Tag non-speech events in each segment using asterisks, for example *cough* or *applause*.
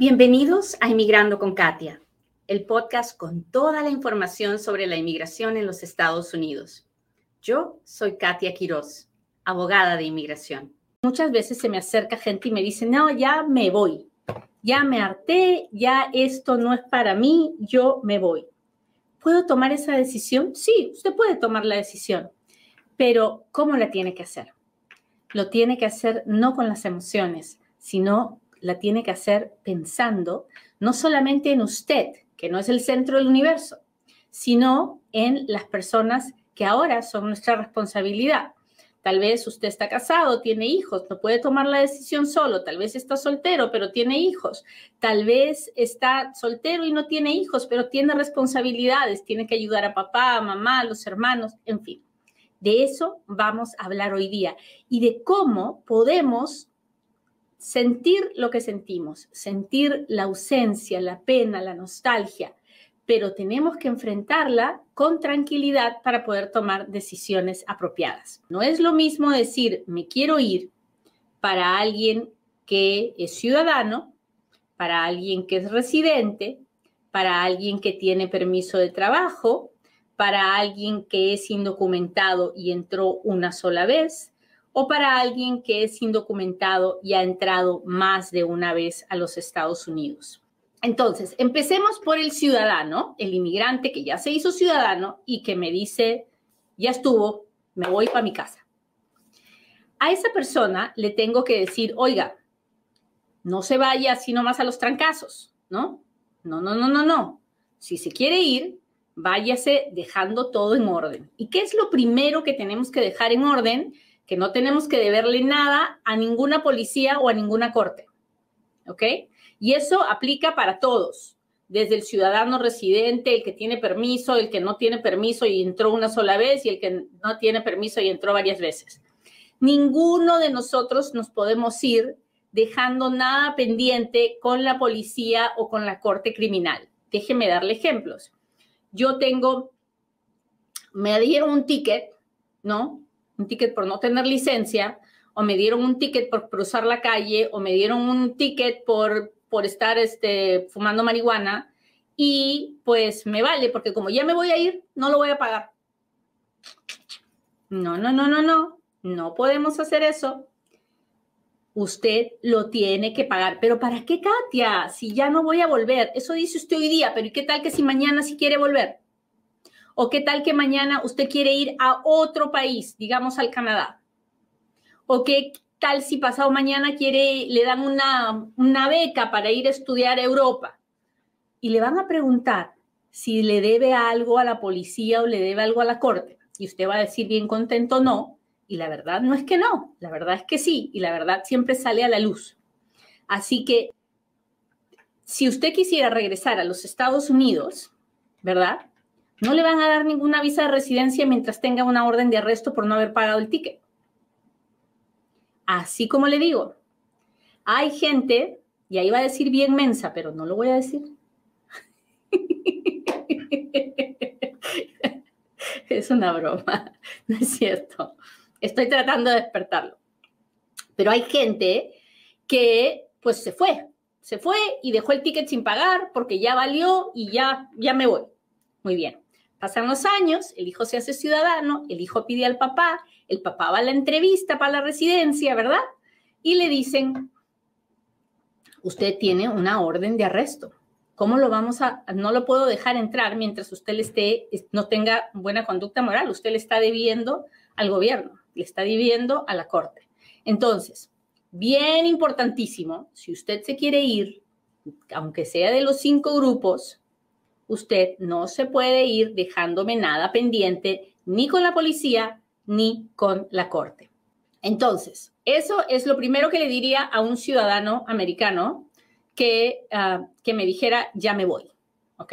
Bienvenidos a Inmigrando con Katia, el podcast con toda la información sobre la inmigración en los Estados Unidos. Yo soy Katia Quiroz, abogada de inmigración. Muchas veces se me acerca gente y me dice, no, ya me voy, ya me harté, ya esto no es para mí, yo me voy. ¿Puedo tomar esa decisión? Sí, usted puede tomar la decisión, pero ¿cómo la tiene que hacer? Lo tiene que hacer no con las emociones, sino la tiene que hacer pensando no solamente en usted, que no es el centro del universo, sino en las personas que ahora son nuestra responsabilidad. Tal vez usted está casado, tiene hijos, no puede tomar la decisión solo. Tal vez está soltero, pero tiene hijos. Tal vez está soltero y no tiene hijos, pero tiene responsabilidades. Tiene que ayudar a papá, a mamá, a los hermanos, en fin. De eso vamos a hablar hoy día y de cómo podemos sentir lo que sentimos, sentir la ausencia, la pena, la nostalgia, pero tenemos que enfrentarla con tranquilidad para poder tomar decisiones apropiadas. No es lo mismo decir me quiero ir para alguien que es ciudadano, para alguien que es residente, para alguien que tiene permiso de trabajo, para alguien que es indocumentado y entró una sola vez, o para alguien que es indocumentado y ha entrado más de una vez a los Estados Unidos. Entonces, empecemos por el ciudadano, el inmigrante que ya se hizo ciudadano y que me dice, ya estuvo, me voy para mi casa. A esa persona le tengo que decir, oiga, no se vaya así nomás a los trancazos, ¿no? No, no, no, no, no. Si se quiere ir, váyase dejando todo en orden. ¿Y qué es lo primero que tenemos que dejar en orden? Que no tenemos que deberle nada a ninguna policía o a ninguna corte. ¿Ok? Y eso aplica para todos, desde el ciudadano residente, el que tiene permiso, el que no tiene permiso y entró una sola vez y el que no tiene permiso y entró varias veces. Ninguno de nosotros nos podemos ir dejando nada pendiente con la policía o con la corte criminal. Déjeme darle ejemplos. Yo tengo, me dieron un ticket, ¿no? Un ticket por no tener licencia, o me dieron un ticket por cruzar la calle, o me dieron un ticket por, por estar este, fumando marihuana, y pues me vale, porque como ya me voy a ir, no lo voy a pagar. No, no, no, no, no, no podemos hacer eso. Usted lo tiene que pagar. ¿Pero para qué, Katia? Si ya no voy a volver. Eso dice usted hoy día, pero ¿y qué tal que si mañana sí quiere volver? ¿O qué tal que mañana usted quiere ir a otro país, digamos al Canadá? ¿O qué tal si pasado mañana quiere, le dan una, una beca para ir a estudiar a Europa? Y le van a preguntar si le debe algo a la policía o le debe algo a la corte. Y usted va a decir bien contento no. Y la verdad no es que no, la verdad es que sí. Y la verdad siempre sale a la luz. Así que si usted quisiera regresar a los Estados Unidos, ¿verdad? No le van a dar ninguna visa de residencia mientras tenga una orden de arresto por no haber pagado el ticket. Así como le digo, hay gente, y ahí va a decir bien mensa, pero no lo voy a decir. *laughs* es una broma, *laughs* no es cierto. Estoy tratando de despertarlo. Pero hay gente que pues se fue, se fue y dejó el ticket sin pagar porque ya valió y ya, ya me voy. Muy bien. Pasan los años, el hijo se hace ciudadano, el hijo pide al papá, el papá va a la entrevista para la residencia, ¿verdad? Y le dicen, usted tiene una orden de arresto. ¿Cómo lo vamos a, no lo puedo dejar entrar mientras usted esté, no tenga buena conducta moral? Usted le está debiendo al gobierno, le está debiendo a la corte. Entonces, bien importantísimo, si usted se quiere ir, aunque sea de los cinco grupos, usted no se puede ir dejándome nada pendiente ni con la policía ni con la corte. Entonces, eso es lo primero que le diría a un ciudadano americano que, ah, que me dijera, ya me voy, ¿ok?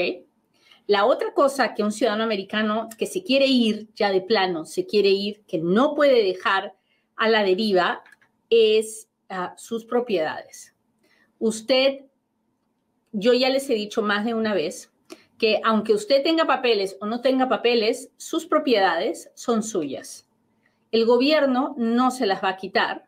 La otra cosa que un ciudadano americano que se quiere ir ya de plano, se quiere ir, que no puede dejar a la deriva, es ah, sus propiedades. Usted, yo ya les he dicho más de una vez, que aunque usted tenga papeles o no tenga papeles, sus propiedades son suyas. El gobierno no se las va a quitar,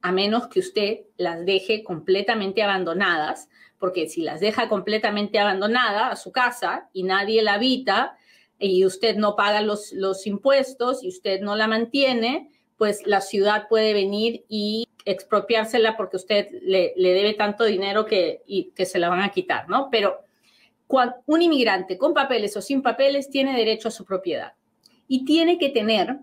a menos que usted las deje completamente abandonadas, porque si las deja completamente abandonada a su casa y nadie la habita y usted no paga los, los impuestos y usted no la mantiene, pues la ciudad puede venir y expropiársela porque usted le, debe tanto dinero que, que se la van a quitar, ¿no? Pero un inmigrante con papeles o sin papeles tiene derecho a su propiedad y tiene que tener,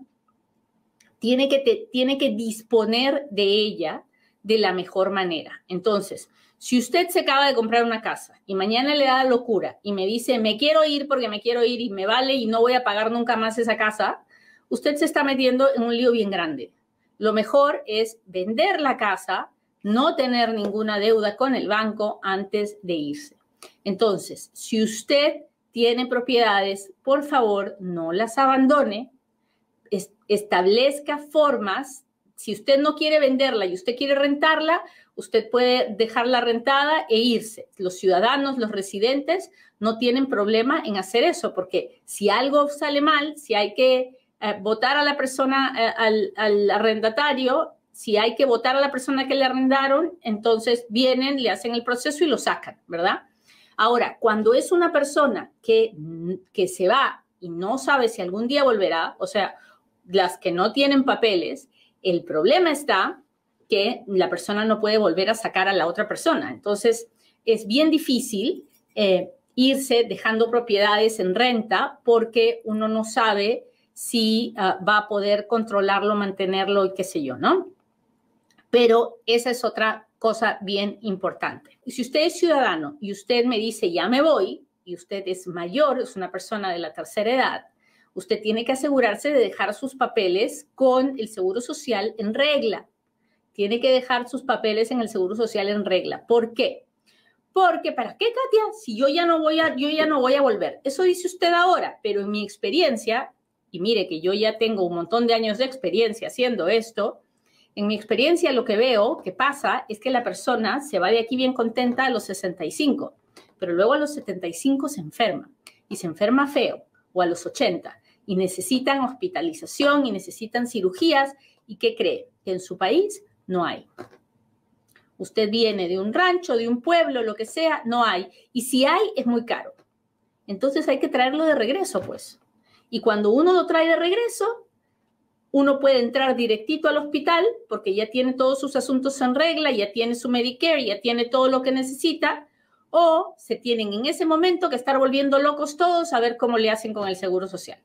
tiene que, tiene que disponer de ella de la mejor manera. Entonces, si usted se acaba de comprar una casa y mañana le da locura y me dice, me quiero ir porque me quiero ir y me vale y no voy a pagar nunca más esa casa, usted se está metiendo en un lío bien grande lo mejor es vender la casa, no tener ninguna deuda con el banco antes de irse. Entonces, si usted tiene propiedades, por favor, no las abandone, establezca formas. Si usted no quiere venderla y usted quiere rentarla, usted puede dejarla rentada e irse. Los ciudadanos, los residentes, no tienen problema en hacer eso, porque si algo sale mal, si hay que eh, votar a la persona, eh, al, arrendatario, si hay que votar a la persona que le arrendaron, entonces vienen, le hacen el proceso y lo sacan, ¿verdad? Ahora, cuando es una persona que, que se va y no sabe si algún día volverá, o sea, las que no tienen papeles, el problema está que la persona no puede volver a sacar a la otra persona. Entonces, es bien difícil eh, irse dejando propiedades en renta porque uno no sabe si ah, va a poder controlarlo, mantenerlo y qué sé yo, ¿no? Pero esa es otra cosa bien importante. Si usted es ciudadano y usted me dice, ya me voy, y usted es mayor, es una persona de la tercera edad, usted tiene que asegurarse de dejar sus papeles con el Seguro Social en regla. Tiene que dejar sus papeles en el Seguro Social en regla. ¿Por qué? Porque ¿para qué, Katia? Si yo ya no voy a yo ya no voy a volver. Eso dice usted ahora, pero en mi experiencia y mire que yo ya tengo un montón de años de experiencia haciendo esto, en mi experiencia lo que veo que pasa es que la persona se va de aquí bien contenta a los 65, pero luego a los 75 se enferma y se enferma feo o a los 80 y necesitan hospitalización y necesitan cirugías y ¿qué cree? Que en su país no hay. Usted viene de un rancho, de un pueblo, lo que sea, no hay. Y si hay, es muy caro. Entonces hay que traerlo de regreso, pues. Y cuando uno lo trae de regreso, uno puede entrar directito al hospital porque ya tiene todos sus asuntos en regla, ya tiene su Medicare, ya tiene todo lo que necesita, o se tienen en ese momento que estar volviendo locos todos a ver cómo le hacen con el seguro social.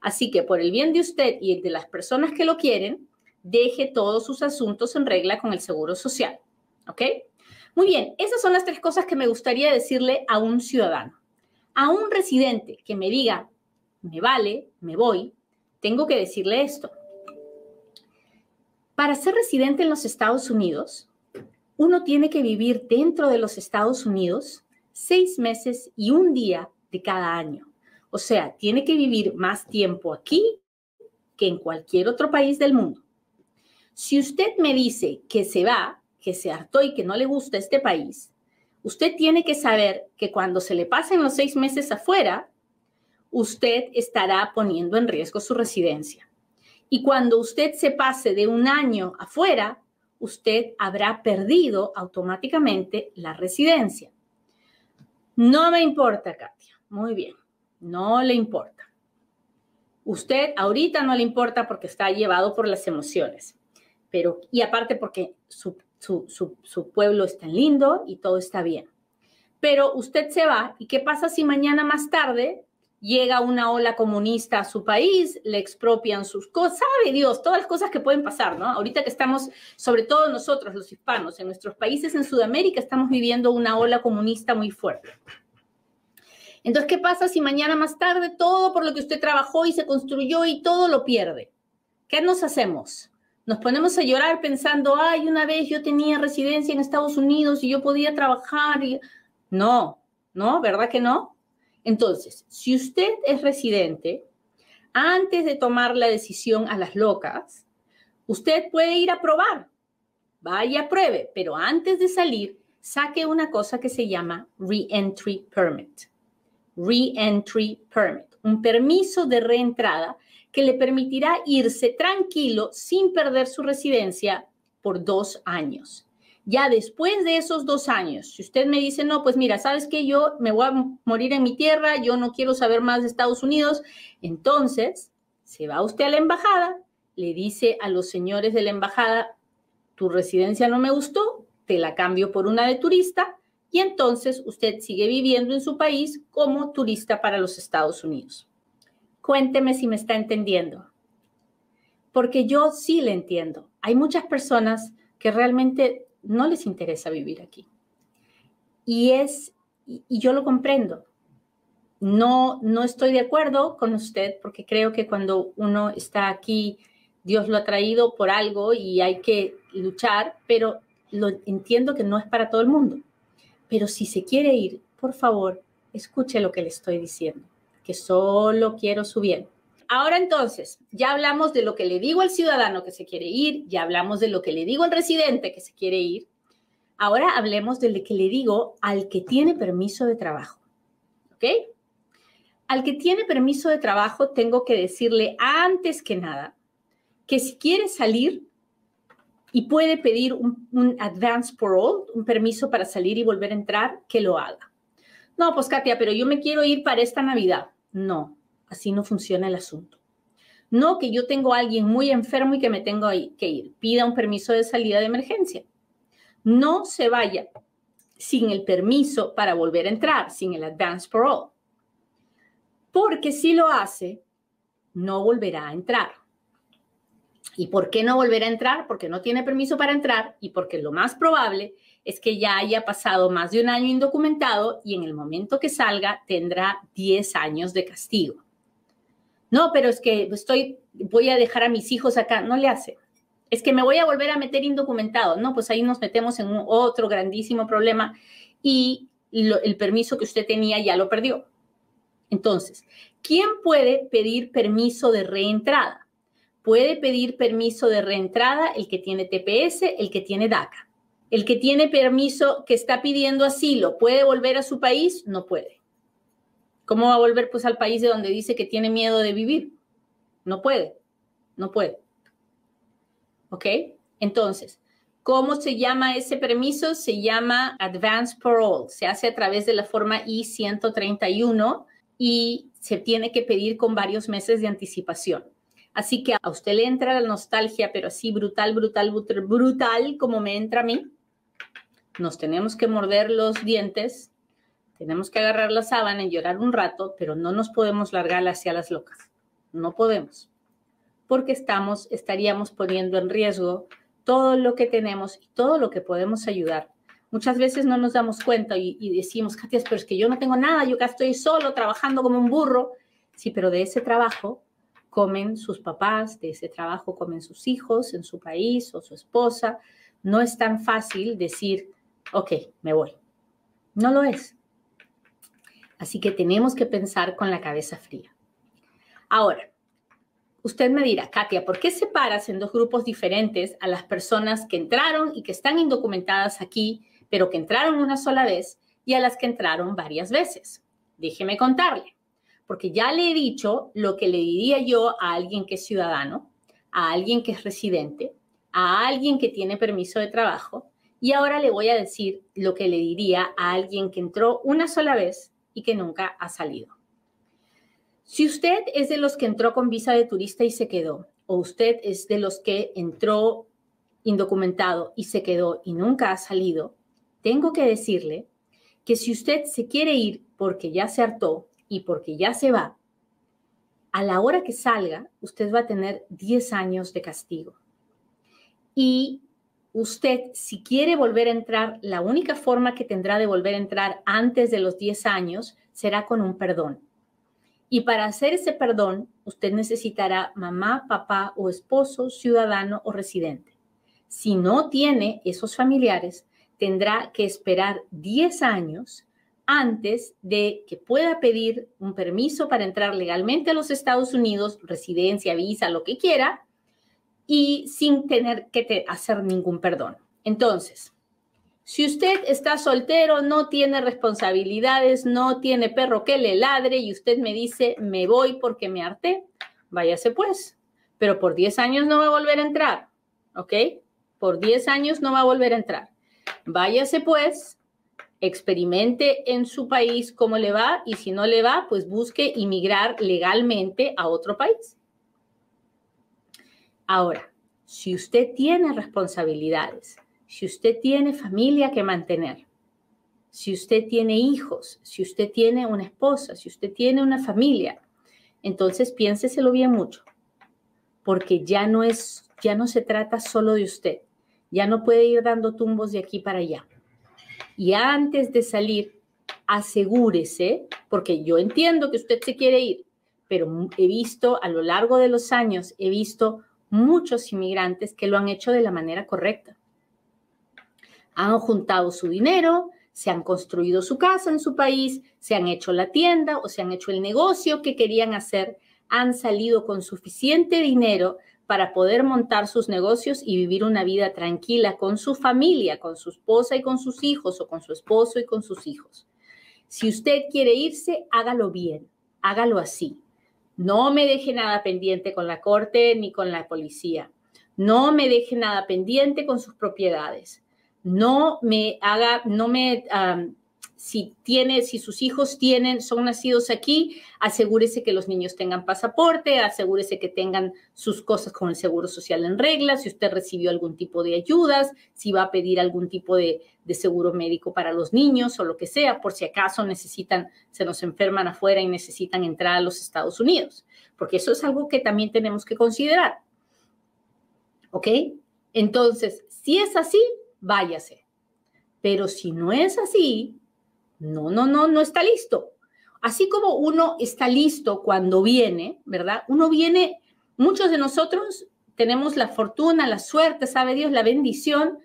Así que por el bien de usted y de las personas que lo quieren, deje todos sus asuntos en regla con el seguro social. ¿Ok? Muy bien, esas son las tres cosas que me gustaría decirle a un ciudadano. A un residente que me diga, me vale, me voy, tengo que decirle esto. Para ser residente en los Estados Unidos, uno tiene que vivir dentro de los Estados Unidos seis meses y un día de cada año. O sea, tiene que vivir más tiempo aquí que en cualquier otro país del mundo. Si usted me dice que se va, que se hartó y que no le gusta este país, usted tiene que saber que cuando se le pasen los seis meses afuera, usted estará poniendo en riesgo su residencia. Y cuando usted se pase de un año afuera, usted habrá perdido automáticamente la residencia. No me importa, Katia. Muy bien, no le importa. Usted ahorita no le importa porque está llevado por las emociones, pero y aparte porque su, su, su pueblo es tan lindo y todo está bien. Pero usted se va y ¿qué pasa si mañana más tarde llega una ola comunista a su país, le expropian sus cosas, sabe Dios, todas las cosas que pueden pasar, ¿no? Ahorita que estamos, sobre todo nosotros, los hispanos, en nuestros países en Sudamérica, estamos viviendo una ola comunista muy fuerte. Entonces, ¿qué pasa si mañana más tarde todo por lo que usted trabajó y se construyó y todo lo pierde? ¿Qué nos hacemos? Nos ponemos a llorar pensando, ay, una vez yo tenía residencia en Estados Unidos y yo podía trabajar. No, no, ¿verdad que no? Entonces, si usted es residente, antes de tomar la decisión a las locas, usted puede ir a probar. Vaya, pruebe, pero antes de salir, saque una cosa que se llama Reentry Permit. Reentry Permit, un permiso de reentrada que le permitirá irse tranquilo sin perder su residencia por dos años. Ya después de esos dos años, si usted me dice, no, pues mira, sabes que yo me voy a morir en mi tierra, yo no quiero saber más de Estados Unidos, entonces se va usted a la embajada, le dice a los señores de la embajada, tu residencia no me gustó, te la cambio por una de turista y entonces usted sigue viviendo en su país como turista para los Estados Unidos. Cuénteme si me está entendiendo, porque yo sí le entiendo. Hay muchas personas que realmente no les interesa vivir aquí. Y es, y yo lo comprendo. No, no estoy de acuerdo con usted porque creo que cuando uno está aquí, Dios lo ha traído por algo y hay que luchar, pero lo entiendo que no es para todo el mundo. Pero si se quiere ir, por favor, escuche lo que le estoy diciendo, que solo quiero su bien. Ahora entonces, ya hablamos de lo que le digo al ciudadano que se quiere ir, ya hablamos de lo que le digo al residente que se quiere ir. Ahora hablemos de lo que le digo al que tiene permiso de trabajo. ¿Ok? Al que tiene permiso de trabajo tengo que decirle antes que nada que si quiere salir y puede pedir un, advance parole, un permiso para salir y volver a entrar, que lo haga. No, pues Katia, pero yo me quiero ir para esta Navidad. No, Así no funciona el asunto. No que yo tengo a alguien muy enfermo y que me tengo que ir. Pida un permiso de salida de emergencia. No se vaya sin el permiso para volver a entrar, sin el advance parole. Porque si lo hace, no volverá a entrar. ¿Y por qué no volverá a entrar? Porque no tiene permiso para entrar y porque lo más probable es que ya haya pasado más de un año indocumentado y en el momento que salga tendrá 10 años de castigo. No, pero es que estoy, voy a dejar a mis hijos acá. No le hace. Es que me voy a volver a meter indocumentado. No, pues ahí nos metemos en otro grandísimo problema y el permiso que usted tenía ya lo perdió. Entonces, ¿quién puede pedir permiso de reentrada? Puede pedir permiso de reentrada el que tiene TPS, el que tiene DACA. El que tiene permiso que está pidiendo asilo, ¿puede volver a su país? No puede. ¿Cómo va a volver pues al país de donde dice que tiene miedo de vivir? No puede, no puede. ¿Ok? Entonces, ¿cómo se llama ese permiso? Se llama Advance Parole. Se hace a través de la forma I-131 y se tiene que pedir con varios meses de anticipación. Así que a usted le entra la nostalgia, pero así brutal, brutal, brutal, brutal como me entra a mí. Nos tenemos que morder los dientes tenemos que agarrar la sábana y llorar un rato, pero no nos podemos largar hacia las locas. No podemos. Porque estamos, estaríamos poniendo en riesgo todo lo que tenemos y todo lo que podemos ayudar. Muchas veces no nos damos cuenta y, y decimos, Katia, pero es que yo no tengo nada, yo acá estoy solo trabajando como un burro. Sí, pero de ese trabajo comen sus papás, de ese trabajo comen sus hijos en su país o su esposa. No es tan fácil decir, ok, me voy. No lo es. Así que tenemos que pensar con la cabeza fría. Ahora, usted me dirá, Katia, ¿por qué separas en dos grupos diferentes a las personas que entraron y que están indocumentadas aquí, pero que entraron una sola vez, y a las que entraron varias veces? Déjeme contarle, porque ya le he dicho lo que le diría yo a alguien que es ciudadano, a alguien que es residente, a alguien que tiene permiso de trabajo, y ahora le voy a decir lo que le diría a alguien que entró una sola vez y que nunca ha salido. Si usted es de los que entró con visa de turista y se quedó, o usted es de los que entró indocumentado y se quedó y nunca ha salido, tengo que decirle que si usted se quiere ir porque ya se hartó y porque ya se va, a la hora que salga, usted va a tener 10 años de castigo. Y usted, si quiere volver a entrar, la única forma que tendrá de volver a entrar antes de los 10 años será con un perdón. Y para hacer ese perdón, usted necesitará mamá, papá o esposo, ciudadano o residente. Si no tiene esos familiares, tendrá que esperar 10 años antes de que pueda pedir un permiso para entrar legalmente a los Estados Unidos, residencia, visa, lo que quiera, y sin tener que hacer ningún perdón. Entonces, si usted está soltero, no tiene responsabilidades, no tiene perro que le ladre y usted me dice, me voy porque me harté, váyase pues. Pero por 10 años no va a volver a entrar, ¿ok? por 10 años no va a volver a entrar. Váyase pues, experimente en su país cómo le va y si no le va, pues busque inmigrar legalmente a otro país. Ahora, si usted tiene responsabilidades, si usted tiene familia que mantener, si usted tiene hijos, si usted tiene una esposa, si usted tiene una familia, entonces piénseselo bien mucho, porque ya no es, ya no se trata solo de usted, ya no puede ir dando tumbos de aquí para allá. Y antes de salir, asegúrese, porque yo entiendo que usted se quiere ir, pero he visto a lo largo de los años, he visto muchos inmigrantes que lo han hecho de la manera correcta. Han juntado su dinero, se han construido su casa en su país, se han hecho la tienda o se han hecho el negocio que querían hacer, han salido con suficiente dinero para poder montar sus negocios y vivir una vida tranquila con su familia, con su esposa y con sus hijos o con su esposo y con sus hijos. Si usted quiere irse, hágalo bien, hágalo así. No me deje nada pendiente con la corte ni con la policía. No me deje nada pendiente con sus propiedades. No me haga, no me si tiene, si sus hijos tienen, son nacidos aquí, asegúrese que los niños tengan pasaporte, asegúrese que tengan sus cosas con el seguro social en regla, si usted recibió algún tipo de ayudas, si va a pedir algún tipo de, seguro médico para los niños o lo que sea, por si acaso necesitan, se nos enferman afuera y necesitan entrar a los Estados Unidos, porque eso es algo que también tenemos que considerar. ¿Ok? Entonces, si es así, váyase. Pero si no es así, no, no, no, no está listo. Así como uno está listo cuando viene, ¿verdad? Uno viene, muchos de nosotros tenemos la fortuna, la suerte, sabe Dios, la bendición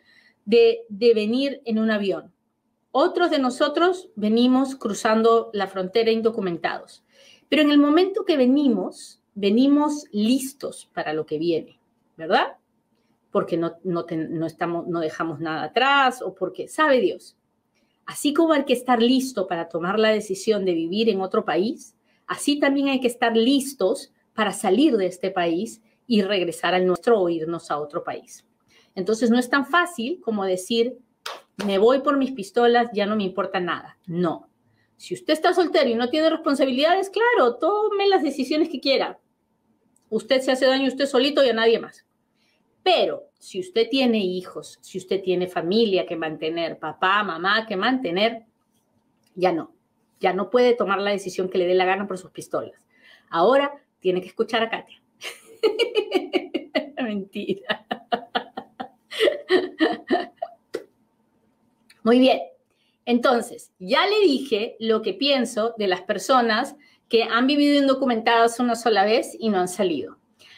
de, de venir en un avión. Otros de nosotros venimos cruzando la frontera indocumentados. Pero en el momento que venimos, venimos listos para lo que viene, ¿verdad? Porque no, no, no, estamos, no dejamos nada atrás o porque, sabe Dios, Así como hay que estar listo para tomar la decisión de vivir en otro país, así también hay que estar listos para salir de este país y regresar al nuestro o irnos a otro país. Entonces no es tan fácil como decir, me voy por mis pistolas, ya no me importa nada. No. Si usted está soltero y no tiene responsabilidades, claro, tome las decisiones que quiera. Usted se hace daño usted solito y a nadie más. Pero si usted tiene hijos, si usted tiene familia que mantener, papá, mamá que mantener, ya no. Ya no puede tomar la decisión que le dé la gana por sus pistolas. Ahora tiene que escuchar a Katia. *laughs* Mentira. Muy bien. Entonces, ya le dije lo que pienso de las personas que han vivido indocumentadas una sola vez y no han salido.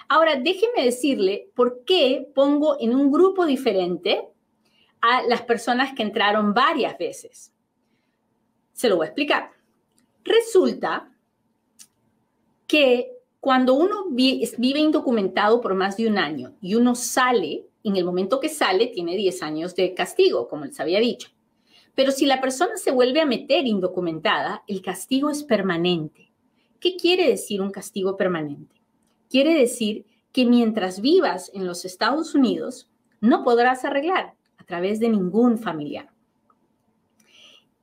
Ahora, déjeme decirle por qué pongo en un grupo diferente a las personas que entraron varias veces. Se lo voy a explicar. Resulta que cuando uno vive indocumentado por más de un año y uno sale, en el momento que sale tiene 10 años de castigo, como les había dicho. Pero si la persona se vuelve a meter indocumentada, el castigo es permanente. ¿Qué quiere decir un castigo permanente? Quiere decir que mientras vivas en los Estados Unidos, no podrás arreglar a través de ningún familiar.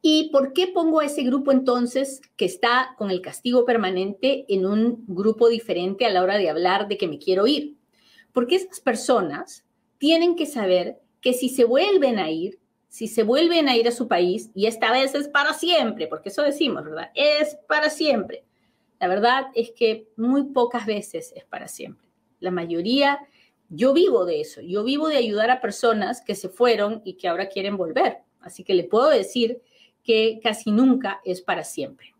¿Y por qué pongo ese grupo entonces que está con el castigo permanente en un grupo diferente a la hora de hablar de que me quiero ir? Porque esas personas tienen que saber que si se vuelven a ir, si se vuelven a ir a su país, y esta vez es para siempre, porque eso decimos, ¿verdad? Es para siempre. La verdad es que muy pocas veces es para siempre. La mayoría, yo vivo de eso, yo vivo de ayudar a personas que se fueron y que ahora quieren volver. Así que le puedo decir que casi nunca es para siempre.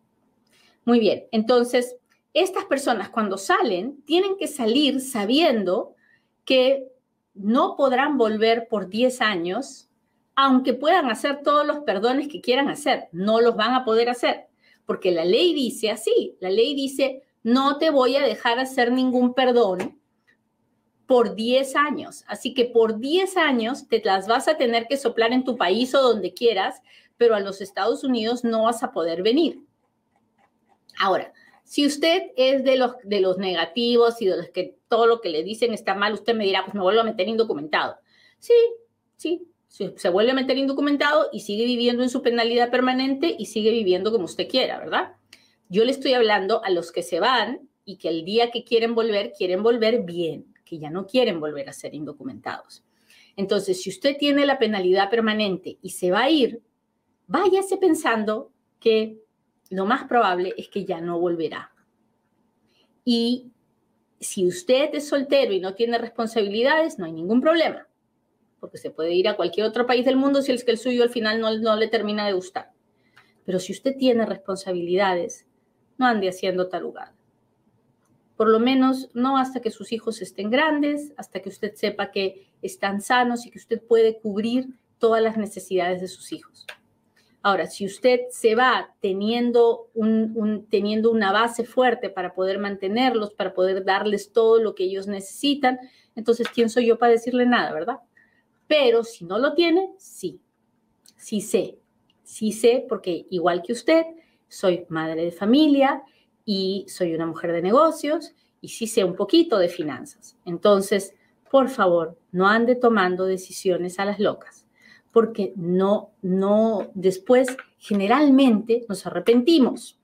Muy bien, entonces, estas personas cuando salen tienen que salir sabiendo que no podrán volver por 10 años, aunque puedan hacer todos los perdones que quieran hacer, no los van a poder hacer porque la ley dice así, la ley dice, no te voy a dejar hacer ningún perdón por 10 años. Así que por 10 años te las vas a tener que soplar en tu país o donde quieras, pero a los Estados Unidos no vas a poder venir. Ahora, si usted es de los, de los negativos y de los que todo lo que le dicen está mal, usted me dirá, pues me vuelvo a meter indocumentado. Sí, sí, se vuelve a meter indocumentado y sigue viviendo en su penalidad permanente y sigue viviendo como usted quiera, ¿verdad? Yo le estoy hablando a los que se van y que el día que quieren volver, quieren volver bien, que ya no quieren volver a ser indocumentados. Entonces, si usted tiene la penalidad permanente y se va a ir, váyase pensando que lo más probable es que ya no volverá. Y si usted es soltero y no tiene responsabilidades, no hay ningún problema porque se puede ir a cualquier otro país del mundo si es que el suyo al final no, le termina de gustar. Pero si usted tiene responsabilidades, no ande haciendo talugada. Por lo menos no hasta que sus hijos estén grandes, hasta que usted sepa que están sanos y que usted puede cubrir todas las necesidades de sus hijos. Ahora, si usted se va teniendo, un, teniendo una base fuerte para poder mantenerlos, para poder darles todo lo que ellos necesitan, entonces, ¿quién soy yo para decirle nada, verdad? Pero si no lo tiene, sí, sí sé, sí sé porque igual que usted, soy madre de familia y soy una mujer de negocios y sí sé un poquito de finanzas. Entonces, por favor, no ande tomando decisiones a las locas, porque no, no, después generalmente nos arrepentimos.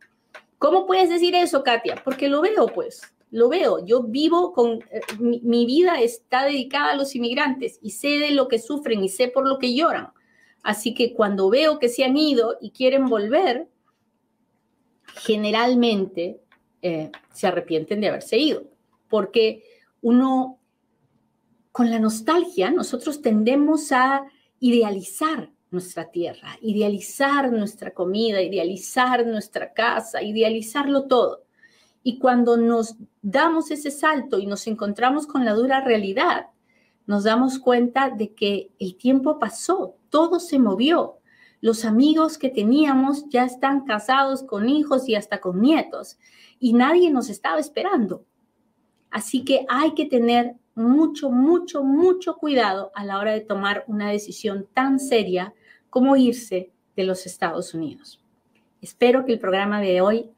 ¿Cómo puedes decir eso, Katia? Porque lo veo, pues lo veo, yo vivo con, eh, mi, vida está dedicada a los inmigrantes y sé de lo que sufren y sé por lo que lloran. Así que cuando veo que se han ido y quieren volver, generalmente eh, se arrepienten de haberse ido, porque uno, con la nostalgia, nosotros tendemos a idealizar nuestra tierra, idealizar nuestra comida, idealizar nuestra casa, idealizarlo todo. Y cuando nos damos ese salto y nos encontramos con la dura realidad, nos damos cuenta de que el tiempo pasó, todo se movió. Los amigos que teníamos ya están casados con hijos y hasta con nietos y nadie nos estaba esperando. Así que hay que tener mucho, mucho, mucho cuidado a la hora de tomar una decisión tan seria como irse de los Estados Unidos. Espero que el programa de hoy